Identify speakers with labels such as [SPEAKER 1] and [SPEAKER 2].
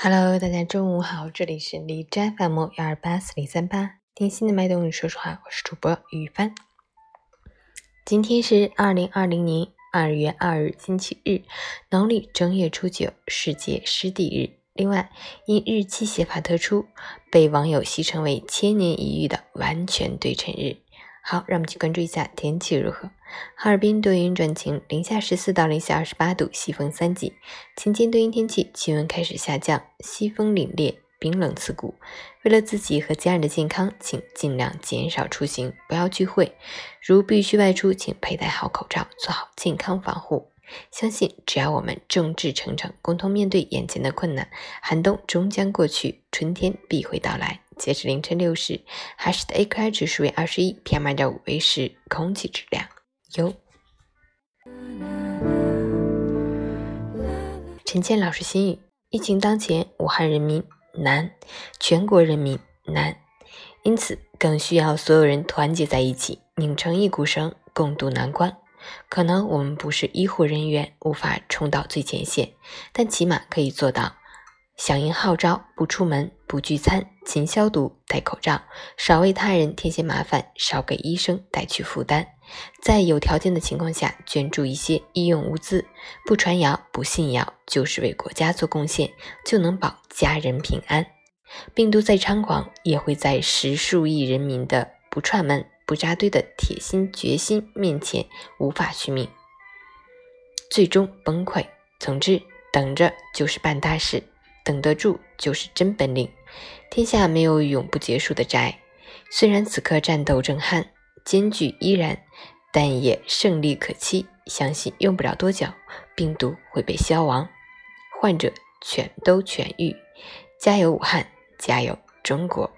[SPEAKER 1] Hello，大家中午好，这里是李斋 FM 幺二八四零三八，听心的脉动，说说话，我是主播雨帆。今天是二零二零年二月二日，星期日，农历正月初九，世界湿地日。另外，因日期写法特殊，被网友戏称为“千年一遇”的完全对称日。好，让我们去关注一下天气如何。哈尔滨多云转晴，零下十四到零下二十八度，西风三级。晴间多云天气，气温开始下降，西风凛冽，冰冷刺骨。为了自己和家人的健康，请尽量减少出行，不要聚会。如必须外出，请佩戴好口罩，做好健康防护。相信只要我们众志成城，共同面对眼前的困难，寒冬终将过去，春天必会到来。截至凌晨六时，海市的 AQI 指数为二十一，PM 二点五为十，空气质量优。陈倩老师心语：疫情当前，武汉人民难，全国人民难，因此更需要所有人团结在一起，拧成一股绳，共度难关。可能我们不是医护人员，无法冲到最前线，但起码可以做到响应号召，不出门、不聚餐、勤消毒、戴口罩，少为他人添些麻烦，少给医生带去负担。在有条件的情况下，捐助一些医用物资，不传谣、不信谣，就是为国家做贡献，就能保家人平安。病毒再猖狂，也会在十数亿人民的不串门。不扎堆的铁心决心面前无法续命，最终崩溃。总之，等着就是办大事，等得住就是真本领。天下没有永不结束的债，虽然此刻战斗正酣，艰巨依然，但也胜利可期。相信用不了多久，病毒会被消亡，患者全都痊愈。加油，武汉！加油，中国！